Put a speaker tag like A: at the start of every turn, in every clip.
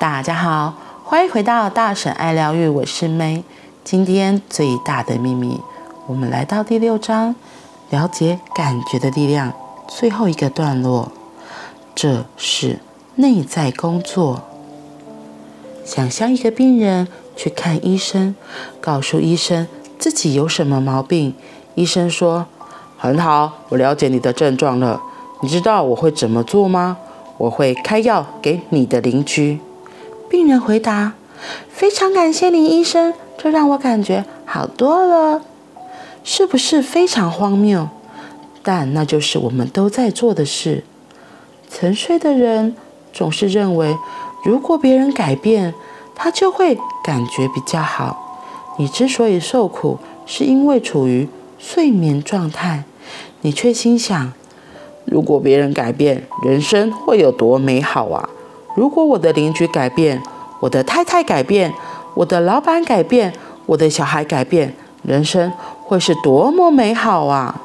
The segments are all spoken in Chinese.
A: 大家好，欢迎回到大婶爱疗愈，我是 May。今天最大的秘密，我们来到第六章，了解感觉的力量。最后一个段落，这是内在工作。想象一个病人去看医生，告诉医生自己有什么毛病。医生说：“很好，我了解你的症状了。你知道我会怎么做吗？我会开药给你的邻居。”人回答：“非常感谢您，医生，这让我感觉好多了。”是不是非常荒谬？但那就是我们都在做的事。沉睡的人总是认为，如果别人改变，他就会感觉比较好。你之所以受苦，是因为处于睡眠状态。你却心想，如果别人改变，人生会有多美好啊！如果我的邻居改变，我的太太改变，我的老板改变，我的小孩改变，人生会是多么美好啊！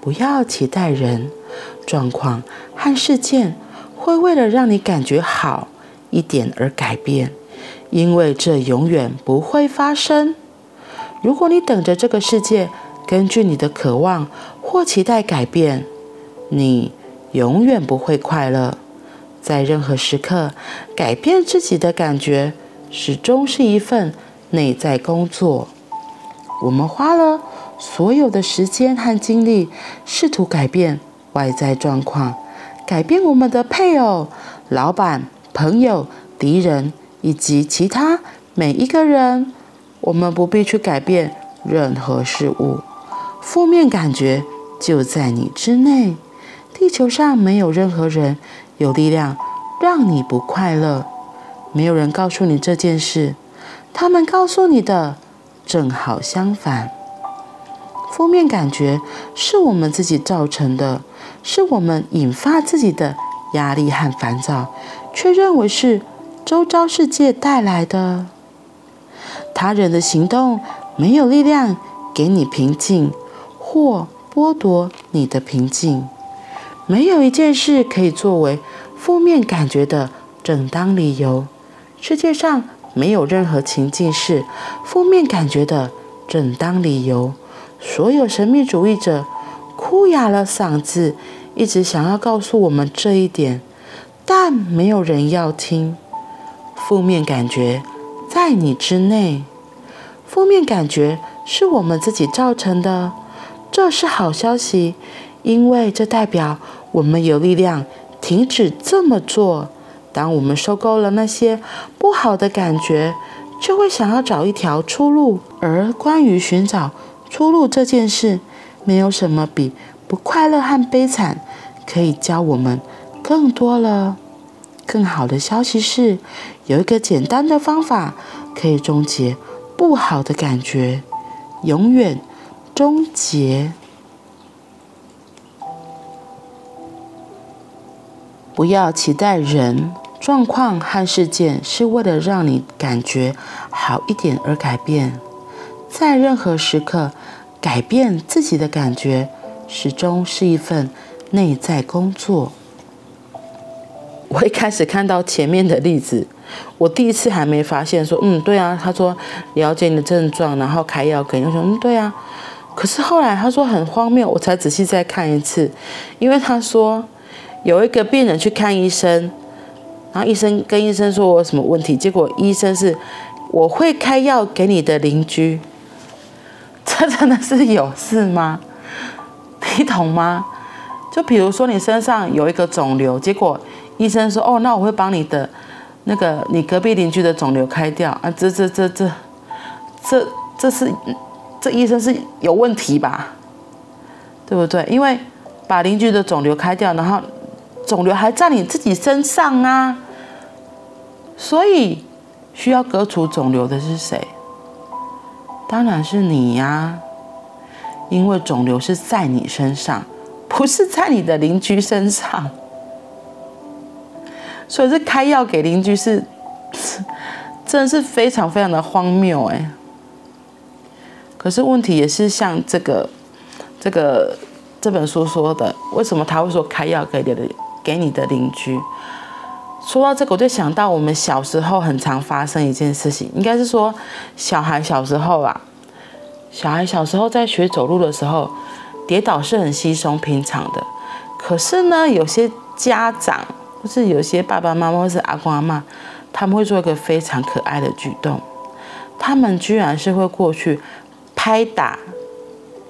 A: 不要期待人、状况和事件会为了让你感觉好一点而改变，因为这永远不会发生。如果你等着这个世界根据你的渴望或期待改变，你永远不会快乐。在任何时刻，改变自己的感觉始终是一份内在工作。我们花了所有的时间和精力，试图改变外在状况，改变我们的配偶、老板、朋友、敌人以及其他每一个人。我们不必去改变任何事物，负面感觉就在你之内。地球上没有任何人有力量让你不快乐，没有人告诉你这件事，他们告诉你的正好相反。负面感觉是我们自己造成的，是我们引发自己的压力和烦躁，却认为是周遭世界带来的。他人的行动没有力量给你平静，或剥夺你的平静。没有一件事可以作为负面感觉的正当理由。世界上没有任何情境是负面感觉的正当理由。所有神秘主义者哭哑了嗓子，一直想要告诉我们这一点，但没有人要听。负面感觉在你之内，负面感觉是我们自己造成的，这是好消息。因为这代表我们有力量停止这么做。当我们受够了那些不好的感觉，就会想要找一条出路。而关于寻找出路这件事，没有什么比不快乐和悲惨可以教我们更多了。更好的消息是，有一个简单的方法可以终结不好的感觉，永远终结。不要期待人、状况和事件是为了让你感觉好一点而改变。在任何时刻，改变自己的感觉始终是一份内在工作。我一开始看到前面的例子，我第一次还没发现说，嗯，对啊，他说了解你的症状，然后开药给你。我说，嗯，对啊。可是后来他说很荒谬，我才仔细再看一次，因为他说。有一个病人去看医生，然后医生跟医生说我有什么问题，结果医生是我会开药给你的邻居，这真的是有事吗？你懂吗？就比如说你身上有一个肿瘤，结果医生说哦，那我会帮你的那个你隔壁邻居的肿瘤开掉啊，这这这这这这是这医生是有问题吧？对不对？因为把邻居的肿瘤开掉，然后。肿瘤还在你自己身上啊，所以需要割除肿瘤的是谁？当然是你呀，因为肿瘤是在你身上，不是在你的邻居身上，所以这开药给邻居是，真的是非常非常的荒谬哎。可是问题也是像这个这个这本书说的，为什么他会说开药给你的？给你的邻居，说到这个，我就想到我们小时候很常发生一件事情，应该是说小孩小时候啊，小孩小时候在学走路的时候，跌倒是很稀松平常的。可是呢，有些家长或是有些爸爸妈妈或是阿公阿嬷，他们会做一个非常可爱的举动，他们居然是会过去拍打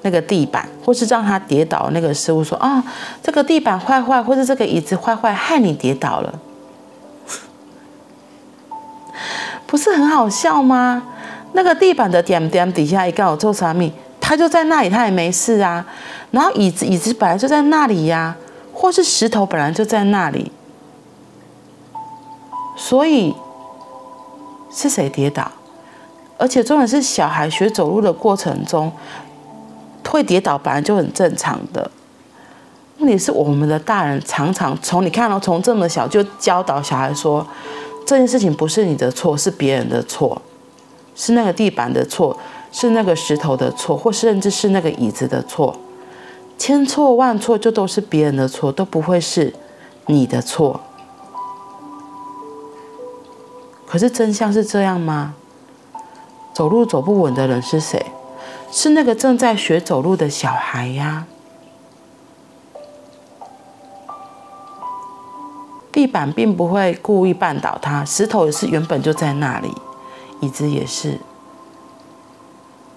A: 那个地板，或是让他跌倒那个师傅，说啊，这个地板坏坏，或者这个椅子坏坏，害你跌倒了。不是很好笑吗？那个地板的点点底下一个有做啥米，他就在那里，他也没事啊。然后椅子椅子本来就在那里呀，或是石头本来就在那里，所以是谁跌倒？而且重点是小孩学走路的过程中会跌倒，本来就很正常的。问题是我们的大人常常从你看到从这么小就教导小孩说。这件事情不是你的错，是别人的错，是那个地板的错，是那个石头的错，或甚至是那个椅子的错，千错万错就都是别人的错，都不会是你的错。可是真相是这样吗？走路走不稳的人是谁？是那个正在学走路的小孩呀。地板并不会故意绊倒他，石头也是原本就在那里，椅子也是。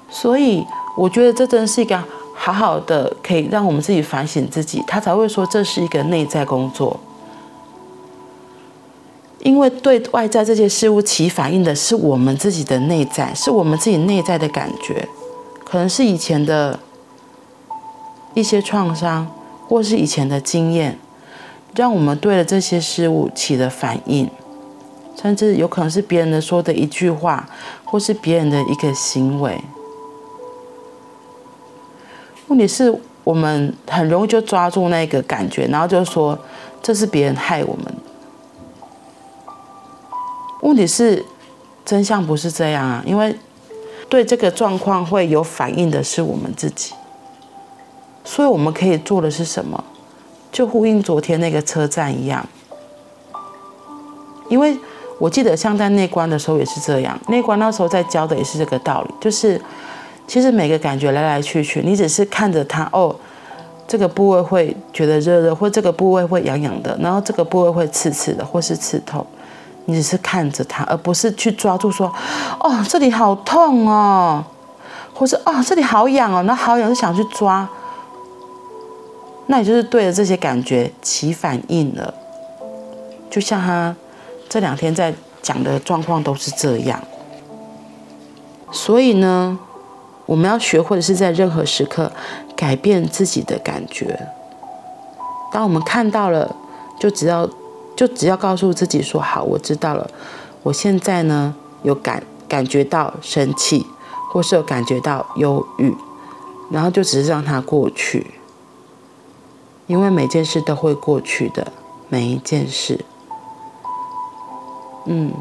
A: 所以我觉得这真是一个好好的，可以让我们自己反省自己，他才会说这是一个内在工作。因为对外在这些事物起反应的是我们自己的内在，是我们自己内在的感觉，可能是以前的一些创伤，或是以前的经验。让我们对了这些事物起了反应，甚至有可能是别人的说的一句话，或是别人的一个行为。问题是我们很容易就抓住那个感觉，然后就说这是别人害我们。问题是真相不是这样啊，因为对这个状况会有反应的是我们自己，所以我们可以做的是什么？就呼应昨天那个车站一样，因为我记得像在内观的时候也是这样，内观那时候在教的也是这个道理，就是其实每个感觉来来去去，你只是看着它，哦，这个部位会觉得热热，或这个部位会痒痒的，然后这个部位会刺刺的，或是刺痛，你只是看着它，而不是去抓住说，哦，这里好痛哦，或是哦，这里好痒哦，那好痒就想去抓。那也就是对着这些感觉起反应了，就像他这两天在讲的状况都是这样。所以呢，我们要学会的是在任何时刻改变自己的感觉。当我们看到了，就只要就只要告诉自己说：“好，我知道了。我现在呢有感感觉到生气，或是有感觉到忧郁，然后就只是让它过去。”因为每件事都会过去的，每一件事，嗯，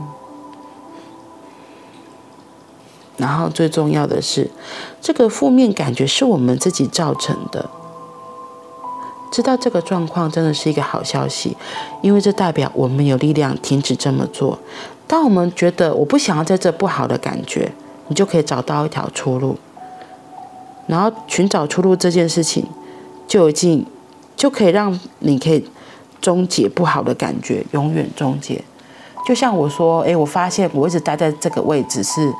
A: 然后最重要的是，这个负面感觉是我们自己造成的。知道这个状况真的是一个好消息，因为这代表我们有力量停止这么做。当我们觉得我不想要在这不好的感觉，你就可以找到一条出路，然后寻找出路这件事情就已经。就可以让你可以终结不好的感觉，永远终结。就像我说，诶，我发现我一直待在这个位置是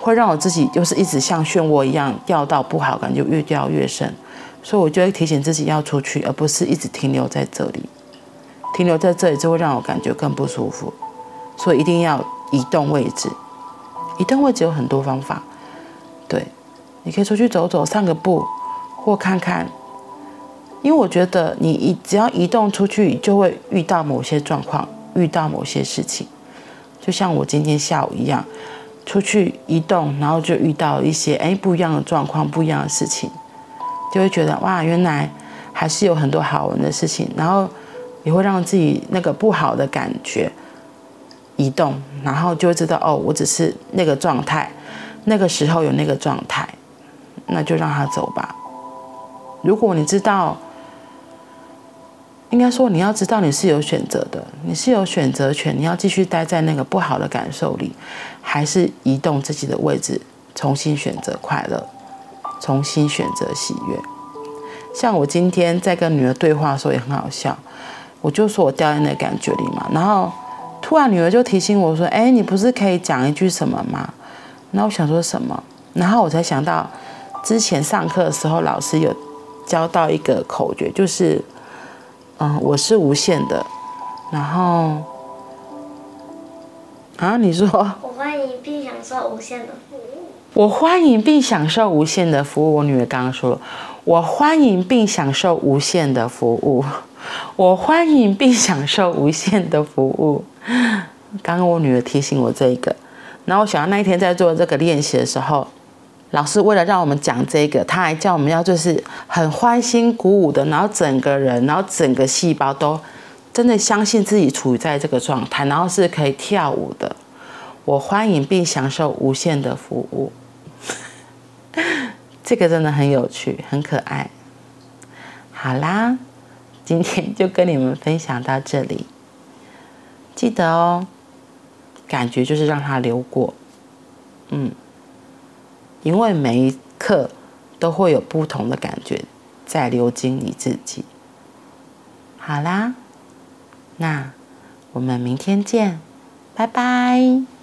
A: 会让我自己就是一直像漩涡一样掉到不好感觉越掉越深，所以我就会提醒自己要出去，而不是一直停留在这里。停留在这里就会让我感觉更不舒服，所以一定要移动位置。移动位置有很多方法，对，你可以出去走走，散个步，或看看。因为我觉得你一只要移动出去，就会遇到某些状况，遇到某些事情，就像我今天下午一样，出去移动，然后就遇到一些哎不一样的状况，不一样的事情，就会觉得哇，原来还是有很多好玩的事情，然后也会让自己那个不好的感觉移动，然后就会知道哦，我只是那个状态，那个时候有那个状态，那就让他走吧。如果你知道。应该说，你要知道你是有选择的，你是有选择权。你要继续待在那个不好的感受里，还是移动自己的位置，重新选择快乐，重新选择喜悦。像我今天在跟女儿对话的时候也很好笑，我就说我掉在那感觉里嘛，然后突然女儿就提醒我说：“哎，你不是可以讲一句什么吗？”然后我想说什么，然后我才想到之前上课的时候老师有教到一个口诀，就是。嗯，我是无限的，然后啊，你说
B: 我欢迎并享受无限的。
A: 我欢迎并享受无限的服务。我女儿刚刚说了，我欢迎并享受无限的服务。我欢迎并享受无限的服务。刚刚我女儿提醒我这一个，然后我想到那一天在做这个练习的时候。老师为了让我们讲这个，他还叫我们要就是很欢欣鼓舞的，然后整个人，然后整个细胞都真的相信自己处于在这个状态，然后是可以跳舞的。我欢迎并享受无限的服务，这个真的很有趣，很可爱。好啦，今天就跟你们分享到这里，记得哦，感觉就是让它流过，嗯。因为每一刻都会有不同的感觉在流经你自己。好啦，那我们明天见，拜拜。